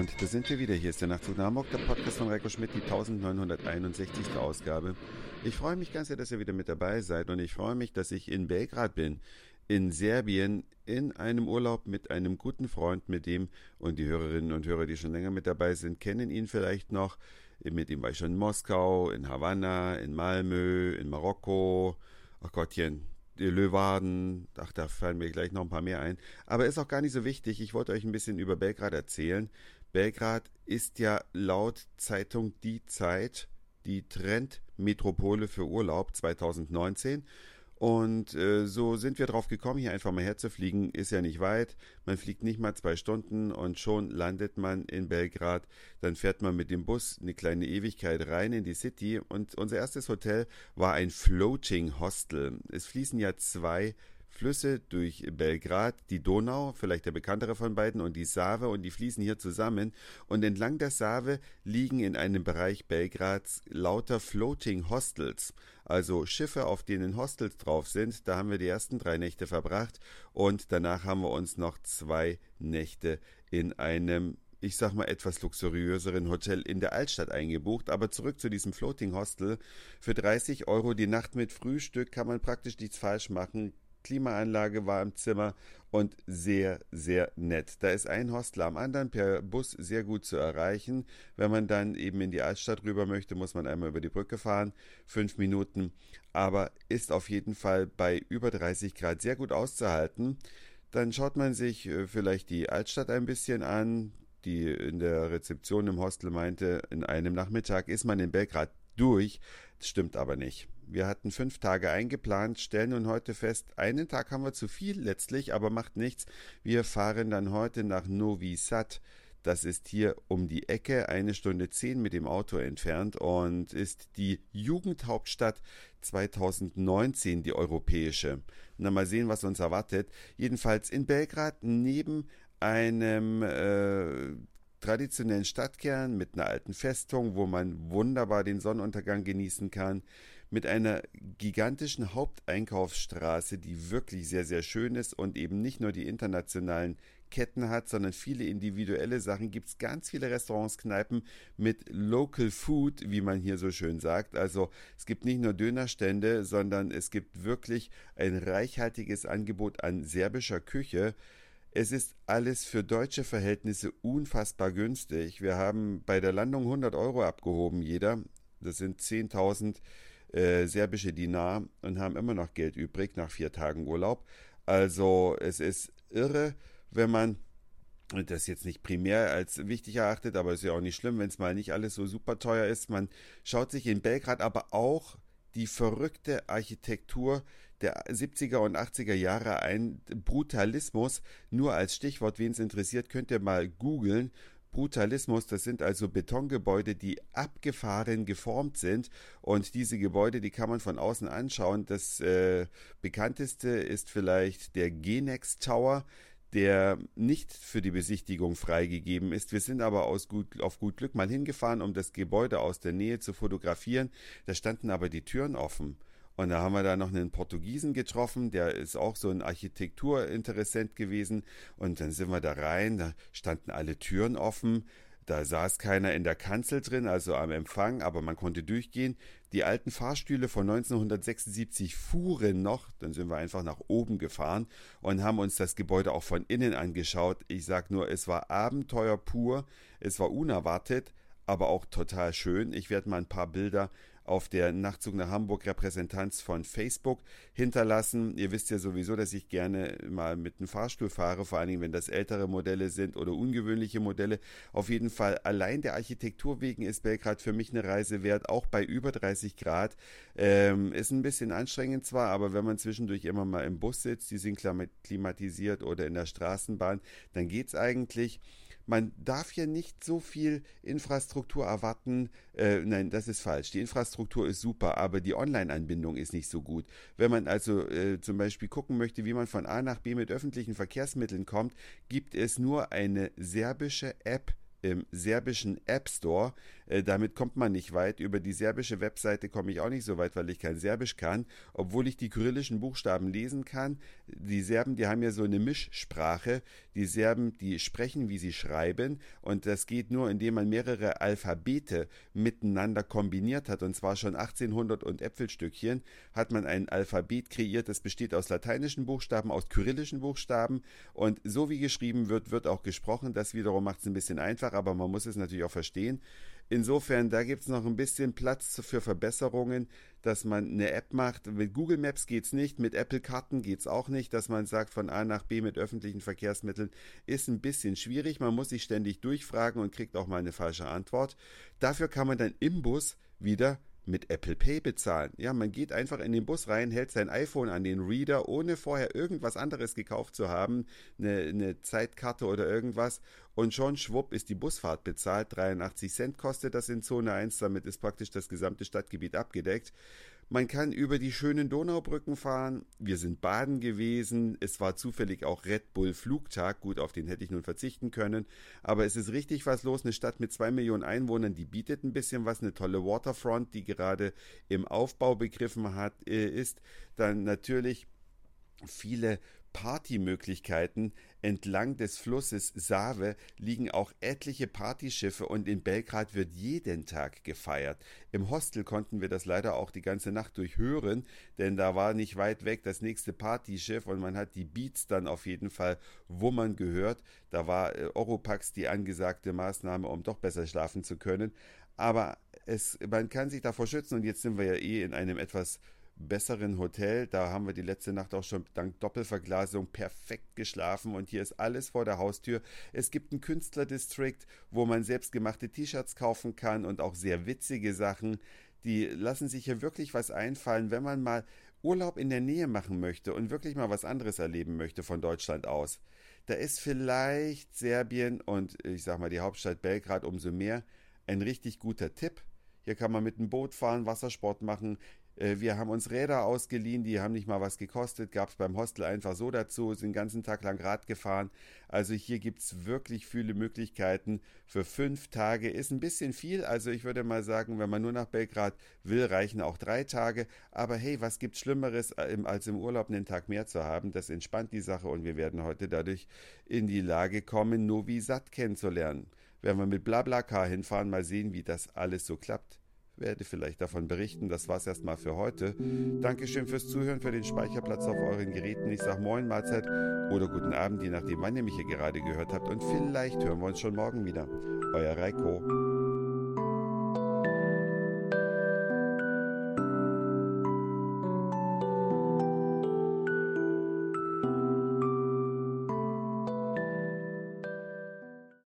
Und da sind wir wieder. Hier ist der Nachtzug nach Hamburg, der Podcast von Reiko Schmidt, die 1961. Ausgabe. Ich freue mich ganz sehr, dass ihr wieder mit dabei seid und ich freue mich, dass ich in Belgrad bin, in Serbien, in einem Urlaub mit einem guten Freund, mit dem, und die Hörerinnen und Hörer, die schon länger mit dabei sind, kennen ihn vielleicht noch. Mit ihm war ich schon in Moskau, in Havanna, in Malmö, in Marokko. Ach Gottchen, Löwaden, ach, da fallen mir gleich noch ein paar mehr ein. Aber ist auch gar nicht so wichtig. Ich wollte euch ein bisschen über Belgrad erzählen. Belgrad ist ja laut Zeitung Die Zeit die Trendmetropole für Urlaub 2019. Und äh, so sind wir drauf gekommen, hier einfach mal herzufliegen. Ist ja nicht weit. Man fliegt nicht mal zwei Stunden und schon landet man in Belgrad. Dann fährt man mit dem Bus eine kleine Ewigkeit rein in die City. Und unser erstes Hotel war ein Floating Hostel. Es fließen ja zwei Flüsse durch Belgrad, die Donau, vielleicht der bekanntere von beiden, und die Save, und die fließen hier zusammen. Und entlang der Save liegen in einem Bereich Belgrads lauter Floating Hostels, also Schiffe, auf denen Hostels drauf sind. Da haben wir die ersten drei Nächte verbracht und danach haben wir uns noch zwei Nächte in einem ich sag mal, etwas luxuriöseren Hotel in der Altstadt eingebucht. Aber zurück zu diesem Floating Hostel. Für 30 Euro die Nacht mit Frühstück kann man praktisch nichts falsch machen. Klimaanlage war im Zimmer und sehr, sehr nett. Da ist ein Hostel am anderen per Bus sehr gut zu erreichen. Wenn man dann eben in die Altstadt rüber möchte, muss man einmal über die Brücke fahren, fünf Minuten, aber ist auf jeden Fall bei über 30 Grad sehr gut auszuhalten. Dann schaut man sich äh, vielleicht die Altstadt ein bisschen an. Die in der Rezeption im Hostel meinte, in einem Nachmittag ist man in Belgrad durch. Das stimmt aber nicht. Wir hatten fünf Tage eingeplant, stellen nun heute fest, einen Tag haben wir zu viel letztlich, aber macht nichts. Wir fahren dann heute nach Novi Sad. Das ist hier um die Ecke, eine Stunde zehn mit dem Auto entfernt und ist die Jugendhauptstadt 2019, die europäische. Na, mal sehen, was uns erwartet. Jedenfalls in Belgrad neben einem äh, traditionellen Stadtkern mit einer alten Festung, wo man wunderbar den Sonnenuntergang genießen kann, mit einer gigantischen Haupteinkaufsstraße, die wirklich sehr, sehr schön ist und eben nicht nur die internationalen Ketten hat, sondern viele individuelle Sachen. Gibt es ganz viele Restaurants, Kneipen mit Local Food, wie man hier so schön sagt. Also es gibt nicht nur Dönerstände, sondern es gibt wirklich ein reichhaltiges Angebot an serbischer Küche. Es ist alles für deutsche Verhältnisse unfassbar günstig. Wir haben bei der Landung 100 Euro abgehoben, jeder. Das sind 10.000 äh, serbische Dinar und haben immer noch Geld übrig nach vier Tagen Urlaub. Also es ist irre, wenn man das jetzt nicht primär als wichtig erachtet, aber ist ja auch nicht schlimm, wenn es mal nicht alles so super teuer ist. Man schaut sich in Belgrad aber auch die verrückte Architektur der 70er und 80er Jahre ein. Brutalismus, nur als Stichwort, wen es interessiert, könnt ihr mal googeln Brutalismus, das sind also Betongebäude, die abgefahren geformt sind und diese Gebäude, die kann man von außen anschauen. Das äh, bekannteste ist vielleicht der Genex Tower, der nicht für die Besichtigung freigegeben ist. Wir sind aber aus gut, auf gut Glück mal hingefahren, um das Gebäude aus der Nähe zu fotografieren. Da standen aber die Türen offen. Und da haben wir da noch einen Portugiesen getroffen, der ist auch so ein Architekturinteressent gewesen. Und dann sind wir da rein, da standen alle Türen offen. Da saß keiner in der Kanzel drin, also am Empfang, aber man konnte durchgehen. Die alten Fahrstühle von 1976 fuhren noch. Dann sind wir einfach nach oben gefahren und haben uns das Gebäude auch von innen angeschaut. Ich sag nur, es war Abenteuer pur. Es war unerwartet, aber auch total schön. Ich werde mal ein paar Bilder auf der Nachtzug nach Hamburg Repräsentanz von Facebook hinterlassen. Ihr wisst ja sowieso, dass ich gerne mal mit einem Fahrstuhl fahre, vor allen Dingen, wenn das ältere Modelle sind oder ungewöhnliche Modelle. Auf jeden Fall allein der Architektur wegen ist Belgrad für mich eine Reise wert, auch bei über 30 Grad. Ähm, ist ein bisschen anstrengend zwar, aber wenn man zwischendurch immer mal im Bus sitzt, die sind klimatisiert oder in der Straßenbahn, dann geht's eigentlich man darf hier nicht so viel Infrastruktur erwarten. Äh, nein, das ist falsch. Die Infrastruktur ist super, aber die Online-Anbindung ist nicht so gut. Wenn man also äh, zum Beispiel gucken möchte, wie man von A nach B mit öffentlichen Verkehrsmitteln kommt, gibt es nur eine serbische App im serbischen App Store. Äh, damit kommt man nicht weit. Über die serbische Webseite komme ich auch nicht so weit, weil ich kein Serbisch kann, obwohl ich die kyrillischen Buchstaben lesen kann. Die Serben, die haben ja so eine Mischsprache. Die Serben, die sprechen, wie sie schreiben. Und das geht nur, indem man mehrere Alphabete miteinander kombiniert hat. Und zwar schon 1800 und Äpfelstückchen hat man ein Alphabet kreiert. Das besteht aus lateinischen Buchstaben, aus kyrillischen Buchstaben. Und so wie geschrieben wird, wird auch gesprochen. Das wiederum macht es ein bisschen einfach, aber man muss es natürlich auch verstehen. Insofern, da gibt es noch ein bisschen Platz für Verbesserungen, dass man eine App macht. Mit Google Maps geht es nicht, mit Apple Karten geht es auch nicht, dass man sagt, von A nach B mit öffentlichen Verkehrsmitteln ist ein bisschen schwierig. Man muss sich ständig durchfragen und kriegt auch mal eine falsche Antwort. Dafür kann man dann im Bus wieder mit Apple Pay bezahlen. Ja, man geht einfach in den Bus rein, hält sein iPhone an den Reader, ohne vorher irgendwas anderes gekauft zu haben, eine, eine Zeitkarte oder irgendwas. Und schon schwupp ist die Busfahrt bezahlt. 83 Cent kostet das in Zone 1, damit ist praktisch das gesamte Stadtgebiet abgedeckt. Man kann über die schönen Donaubrücken fahren. Wir sind baden gewesen. Es war zufällig auch Red Bull Flugtag. Gut, auf den hätte ich nun verzichten können. Aber es ist richtig was los. Eine Stadt mit zwei Millionen Einwohnern, die bietet ein bisschen was. Eine tolle Waterfront, die gerade im Aufbau begriffen hat, äh, ist. Dann natürlich viele Partymöglichkeiten. Entlang des Flusses Save liegen auch etliche Partyschiffe und in Belgrad wird jeden Tag gefeiert. Im Hostel konnten wir das leider auch die ganze Nacht durchhören, denn da war nicht weit weg das nächste Partyschiff und man hat die Beats dann auf jeden Fall wummern gehört. Da war äh, Oropax die angesagte Maßnahme, um doch besser schlafen zu können. Aber es, man kann sich davor schützen und jetzt sind wir ja eh in einem etwas besseren Hotel. Da haben wir die letzte Nacht auch schon dank Doppelverglasung perfekt geschlafen und hier ist alles vor der Haustür. Es gibt einen Künstlerdistrikt, wo man selbstgemachte T-Shirts kaufen kann und auch sehr witzige Sachen. Die lassen sich hier wirklich was einfallen, wenn man mal Urlaub in der Nähe machen möchte und wirklich mal was anderes erleben möchte von Deutschland aus. Da ist vielleicht Serbien und ich sag mal die Hauptstadt Belgrad umso mehr ein richtig guter Tipp. Hier kann man mit dem Boot fahren, Wassersport machen. Äh, wir haben uns Räder ausgeliehen, die haben nicht mal was gekostet, gab es beim Hostel einfach so dazu, sind den ganzen Tag lang Rad gefahren. Also hier gibt es wirklich viele Möglichkeiten. Für fünf Tage ist ein bisschen viel, also ich würde mal sagen, wenn man nur nach Belgrad will, reichen auch drei Tage. Aber hey, was gibt's Schlimmeres, äh, als im Urlaub einen Tag mehr zu haben? Das entspannt die Sache und wir werden heute dadurch in die Lage kommen, Novi Sad kennenzulernen. Werden wir mit Blablacar hinfahren, mal sehen, wie das alles so klappt werde vielleicht davon berichten. Das war's erstmal für heute. Dankeschön fürs Zuhören, für den Speicherplatz auf euren Geräten. Ich sage Moin, Mahlzeit oder guten Abend, je nachdem, wann ihr mich hier gerade gehört habt. Und vielleicht hören wir uns schon morgen wieder. Euer Reiko.